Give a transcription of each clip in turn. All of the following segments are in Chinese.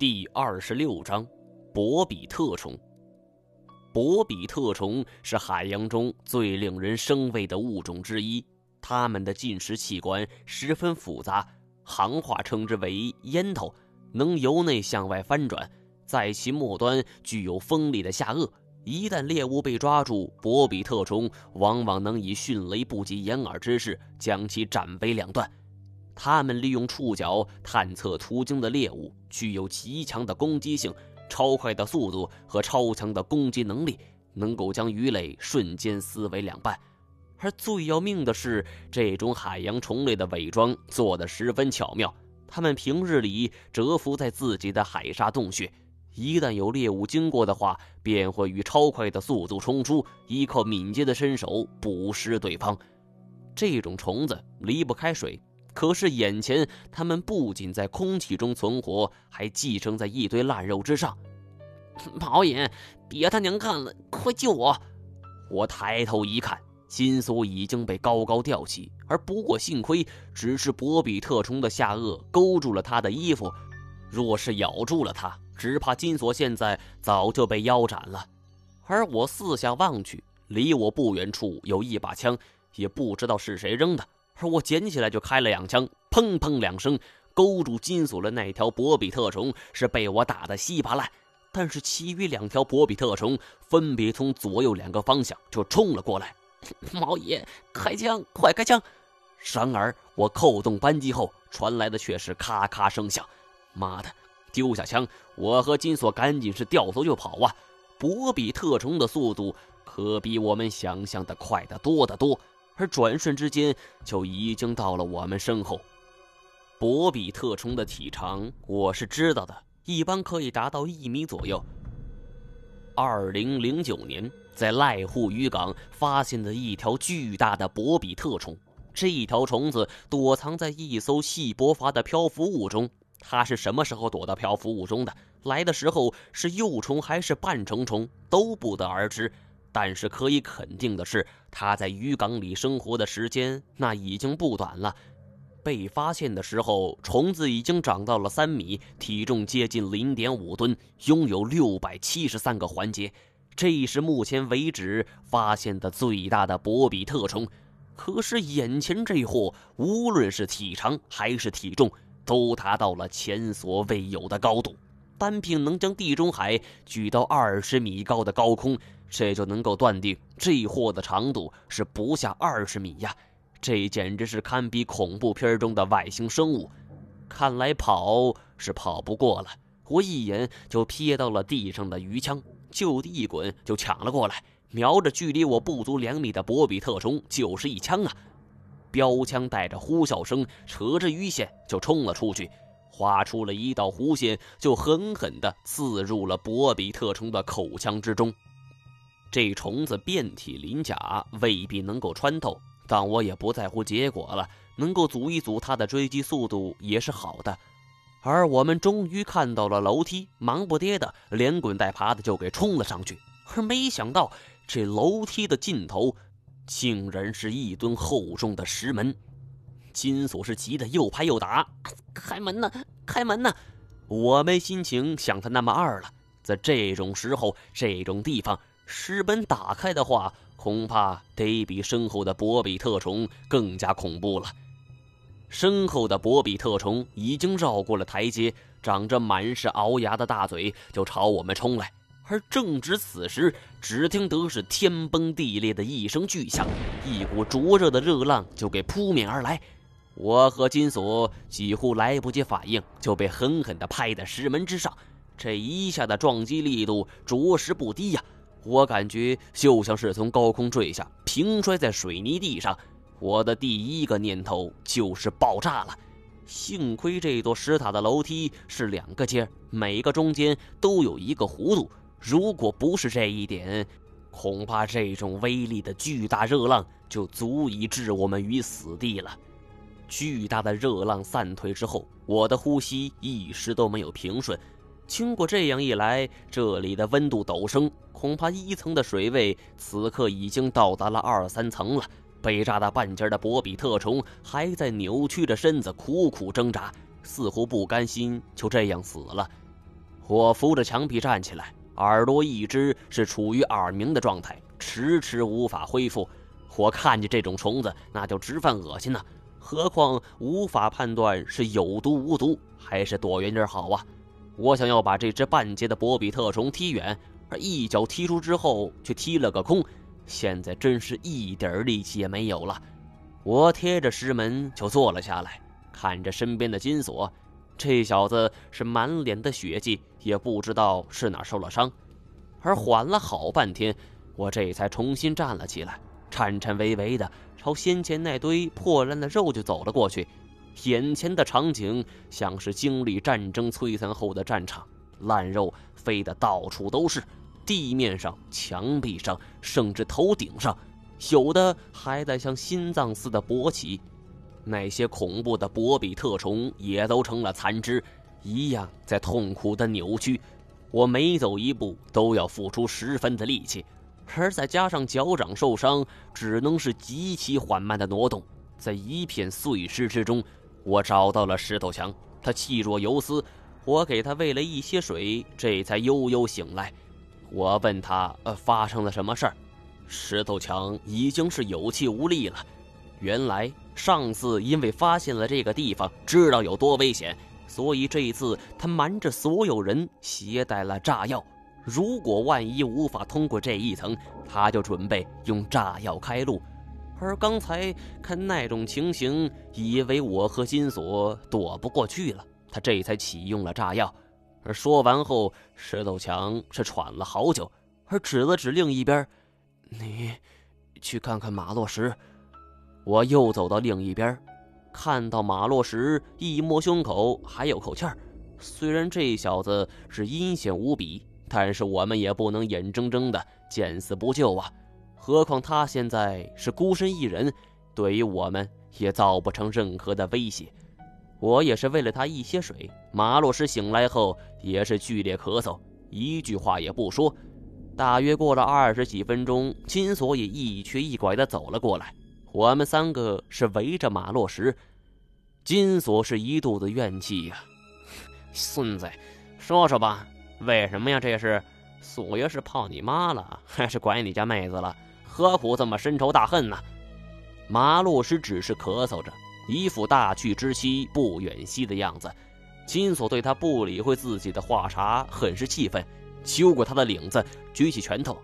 第二十六章，博比特虫。博比特虫是海洋中最令人生畏的物种之一，它们的进食器官十分复杂，行话称之为“烟头”，能由内向外翻转，在其末端具有锋利的下颚。一旦猎物被抓住，博比特虫往往能以迅雷不及掩耳之势将其斩为两段。它们利用触角探测途经的猎物，具有极强的攻击性、超快的速度和超强的攻击能力，能够将鱼类瞬间撕为两半。而最要命的是，这种海洋虫类的伪装做得十分巧妙。它们平日里蛰伏在自己的海沙洞穴，一旦有猎物经过的话，便会以超快的速度冲出，依靠敏捷的身手捕食对方。这种虫子离不开水。可是眼前，他们不仅在空气中存活，还寄生在一堆烂肉之上。毛爷，别他娘干了，快救我！我抬头一看，金锁已经被高高吊起，而不过幸亏只是博比特虫的下颚勾住了他的衣服，若是咬住了他，只怕金锁现在早就被腰斩了。而我四下望去，离我不远处有一把枪，也不知道是谁扔的。我捡起来就开了两枪，砰砰两声，勾住金锁的那条博比特虫是被我打得稀巴烂。但是其余两条博比特虫分别从左右两个方向就冲了过来。毛爷，开枪，快开枪！然而我扣动扳机后，传来的却是咔咔声响。妈的！丢下枪，我和金锁赶紧是掉头就跑啊！博比特虫的速度可比我们想象的快得多得多。而转瞬之间，就已经到了我们身后。博比特虫的体长我是知道的，一般可以达到一米左右。二零零九年，在濑户渔港发现的一条巨大的博比特虫，这条虫子躲藏在一艘细波筏的漂浮物中。它是什么时候躲到漂浮物中的？来的时候是幼虫还是半成虫，都不得而知。但是可以肯定的是，它在渔港里生活的时间那已经不短了。被发现的时候，虫子已经长到了三米，体重接近零点五吨，拥有六百七十三个环节。这是目前为止发现的最大的博比特虫。可是眼前这货，无论是体长还是体重，都达到了前所未有的高度。单凭能将地中海举到二十米高的高空。这就能够断定，这货的长度是不下二十米呀！这简直是堪比恐怖片中的外星生物。看来跑是跑不过了。我一眼就瞥到了地上的鱼枪，就地一滚就抢了过来，瞄着距离我不足两米的博比特虫就是一枪啊！标枪带着呼啸声，扯着鱼线就冲了出去，划出了一道弧线，就狠狠地刺入了博比特虫的口腔之中。这虫子遍体鳞甲，未必能够穿透，但我也不在乎结果了。能够阻一阻它的追击速度也是好的。而我们终于看到了楼梯，忙不迭的连滚带爬的就给冲了上去。而没想到，这楼梯的尽头，竟然是一吨厚重的石门。金锁是急得又拍又打：“开门呐，开门呐！”我没心情想他那么二了。在这种时候，这种地方。石门打开的话，恐怕得比身后的博比特虫更加恐怖了。身后的博比特虫已经绕过了台阶，长着满是鳌牙的大嘴就朝我们冲来。而正值此时，只听得是天崩地裂的一声巨响，一股灼热的热浪就给扑面而来。我和金锁几乎来不及反应，就被狠狠地拍在石门之上。这一下的撞击力度着实不低呀！我感觉就像是从高空坠下，平摔在水泥地上。我的第一个念头就是爆炸了。幸亏这座石塔的楼梯是两个阶，每个中间都有一个弧度。如果不是这一点，恐怕这种威力的巨大热浪就足以置我们于死地了。巨大的热浪散退之后，我的呼吸一时都没有平顺。经过这样一来，这里的温度陡升，恐怕一层的水位此刻已经到达了二三层了。被炸到半截的博比特虫还在扭曲着身子，苦苦挣扎，似乎不甘心就这样死了。我扶着墙壁站起来，耳朵一直是处于耳鸣的状态，迟迟无法恢复。我看见这种虫子，那就直犯恶心呐！何况无法判断是有毒无毒，还是躲远点好啊！我想要把这只半截的博比特虫踢远，而一脚踢出之后却踢了个空，现在真是一点力气也没有了。我贴着石门就坐了下来，看着身边的金锁，这小子是满脸的血迹，也不知道是哪受了伤。而缓了好半天，我这才重新站了起来。颤颤巍巍的朝先前那堆破烂的肉就走了过去，眼前的场景像是经历战争摧残后的战场，烂肉飞得到处都是，地面上、墙壁上，甚至头顶上，有的还在像心脏似的勃起。那些恐怖的博比特虫也都成了残肢，一样在痛苦的扭曲。我每走一步都要付出十分的力气。而再加上脚掌受伤，只能是极其缓慢的挪动。在一片碎尸之中，我找到了石头强。他气若游丝，我给他喂了一些水，这才悠悠醒来。我问他：“呃，发生了什么事儿？”石头强已经是有气无力了。原来上次因为发现了这个地方，知道有多危险，所以这一次他瞒着所有人携带了炸药。如果万一无法通过这一层，他就准备用炸药开路。而刚才看那种情形，以为我和金锁躲不过去了，他这才启用了炸药。而说完后，石头强是喘了好久，而指了指另一边：“你去看看马洛什。”我又走到另一边，看到马洛什一摸胸口还有口气儿。虽然这小子是阴险无比。但是我们也不能眼睁睁的见死不救啊！何况他现在是孤身一人，对于我们也造不成任何的威胁。我也是喂了他一些水。马洛什醒来后也是剧烈咳嗽，一句话也不说。大约过了二十几分钟，金锁也一瘸一拐的走了过来。我们三个是围着马洛什，金锁是一肚子怨气呀，孙子，说说吧。为什么呀？这是素爷是泡你妈了，还是拐你家妹子了？何苦这么深仇大恨呢？马洛什只是咳嗽着，一副大去之期不远兮的样子。金锁对他不理会自己的话茬，很是气愤，揪过他的领子，举起拳头：“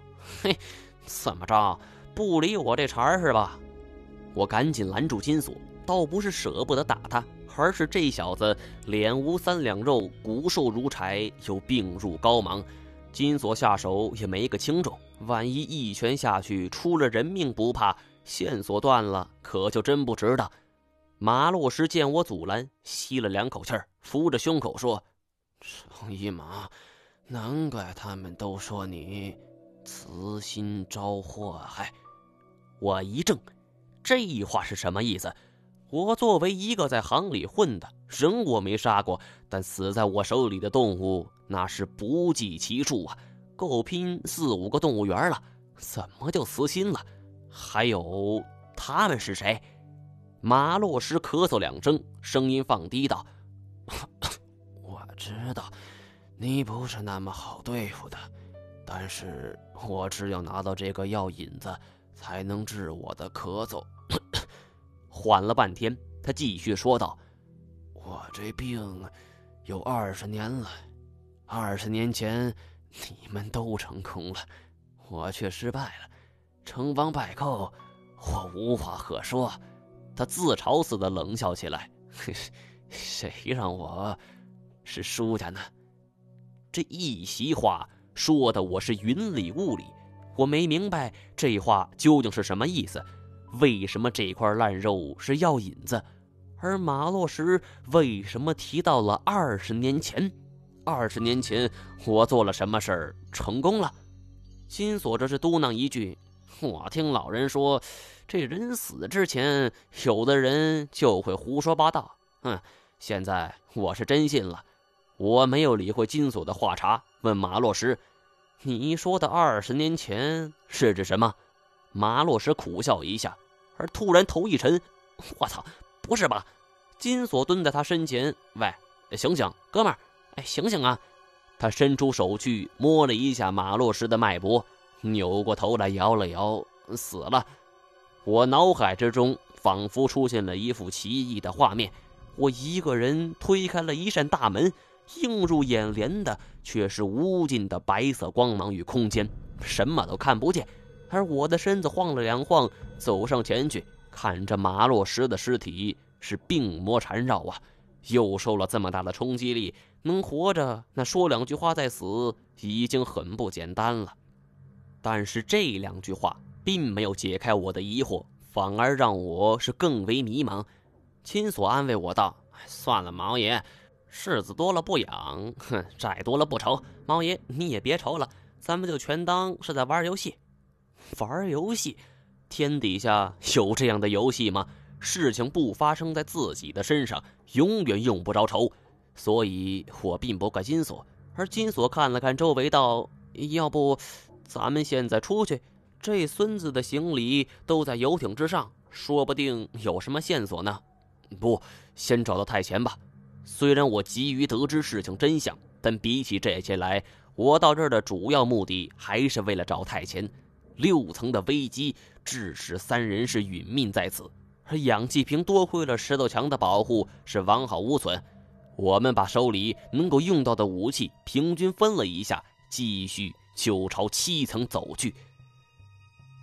嘿，怎么着？不理我这茬是吧？”我赶紧拦住金锁，倒不是舍不得打他。而是这小子脸无三两肉，骨瘦如柴，又病入膏肓，金锁下手也没个轻重。万一一拳下去出了人命不怕，线索断了，可就真不值当。马洛什见我阻拦，吸了两口气儿，扶着胸口说：“程一马，难怪他们都说你慈心招祸害。”我一怔，这话是什么意思？我作为一个在行里混的人，我没杀过，但死在我手里的动物那是不计其数啊，够拼四五个动物园了。怎么就死心了？还有他们是谁？马洛什咳嗽两声，声音放低道：“ 我知道，你不是那么好对付的，但是我只有拿到这个药引子，才能治我的咳嗽。”缓了半天，他继续说道：“我这病有二十年了，二十年前你们都成功了，我却失败了，成王败寇，我无话可说。”他自嘲似的冷笑起来：“谁让我是输家呢？”这一席话说的我是云里雾里，我没明白这话究竟是什么意思。为什么这块烂肉是药引子？而马洛什为什么提到了二十年前？二十年前我做了什么事儿成功了？金锁这是嘟囔一句：“我听老人说，这人死之前，有的人就会胡说八道。”哼，现在我是真信了。我没有理会金锁的话茬，问马洛什：“你说的二十年前是指什么？”马洛什苦笑一下。而突然头一沉，我操！不是吧？金锁蹲在他身前，喂，醒醒，哥们儿，哎，醒醒啊！他伸出手去摸了一下马洛什的脉搏，扭过头来摇了摇，死了。我脑海之中仿佛出现了一幅奇异的画面：我一个人推开了一扇大门，映入眼帘的却是无尽的白色光芒与空间，什么都看不见。而我的身子晃了两晃，走上前去，看着马洛什的尸体是病魔缠绕啊，又受了这么大的冲击力。能活着，那说两句话再死已经很不简单了。但是这两句话并没有解开我的疑惑，反而让我是更为迷茫。亲所安慰我道：“算了，毛爷，柿子多了不痒，哼，债多了不愁。毛爷你也别愁了，咱们就全当是在玩游戏。玩游戏？天底下有这样的游戏吗？事情不发生在自己的身上，永远用不着愁。”所以我并不怪金锁，而金锁看了看周围，道：“要不，咱们现在出去？这孙子的行李都在游艇之上，说不定有什么线索呢。不，先找到太前吧。虽然我急于得知事情真相，但比起这些来，我到这儿的主要目的还是为了找太前。六层的危机致使三人是殒命在此，而氧气瓶多亏了石头墙的保护，是完好无损。”我们把手里能够用到的武器平均分了一下，继续就朝七层走去。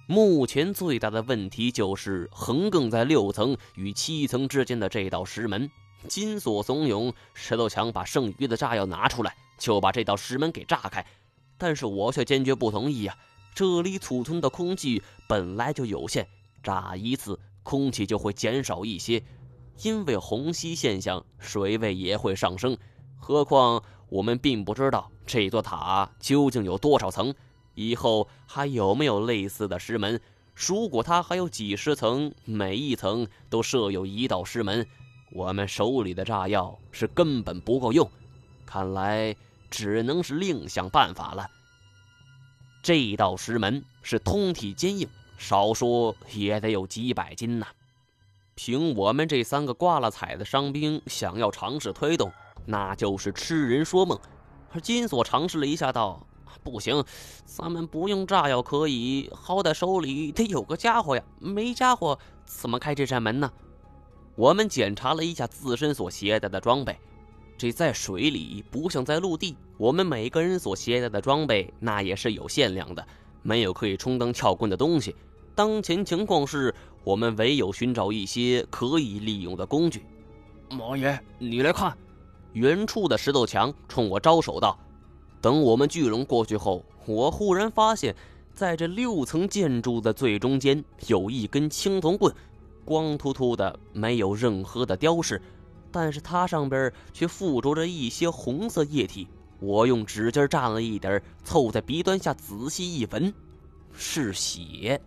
目前最大的问题就是横亘在六层与七层之间的这道石门。金锁怂恿石头强把剩余的炸药拿出来，就把这道石门给炸开。但是我却坚决不同意呀！这里储存的空气本来就有限，炸一次空气就会减少一些。因为虹吸现象，水位也会上升。何况我们并不知道这座塔究竟有多少层，以后还有没有类似的石门。如果它还有几十层，每一层都设有一道石门，我们手里的炸药是根本不够用。看来只能是另想办法了。这道石门是通体坚硬，少说也得有几百斤呐。凭我们这三个挂了彩的伤兵，想要尝试推动，那就是痴人说梦。而金锁尝试了一下，道：“不行，咱们不用炸药可以，好歹手里得有个家伙呀。没家伙，怎么开这扇门呢？”我们检查了一下自身所携带的装备，这在水里不像在陆地，我们每个人所携带的装备那也是有限量的，没有可以充当撬棍的东西。当前情况是。我们唯有寻找一些可以利用的工具。毛爷，你来看，远处的石头墙冲我招手道：“等我们巨龙过去后，我忽然发现，在这六层建筑的最中间有一根青铜棍，光秃秃的，没有任何的雕饰，但是它上边却附着着一些红色液体。我用指尖蘸了一点，凑在鼻端下仔细一闻，是血。”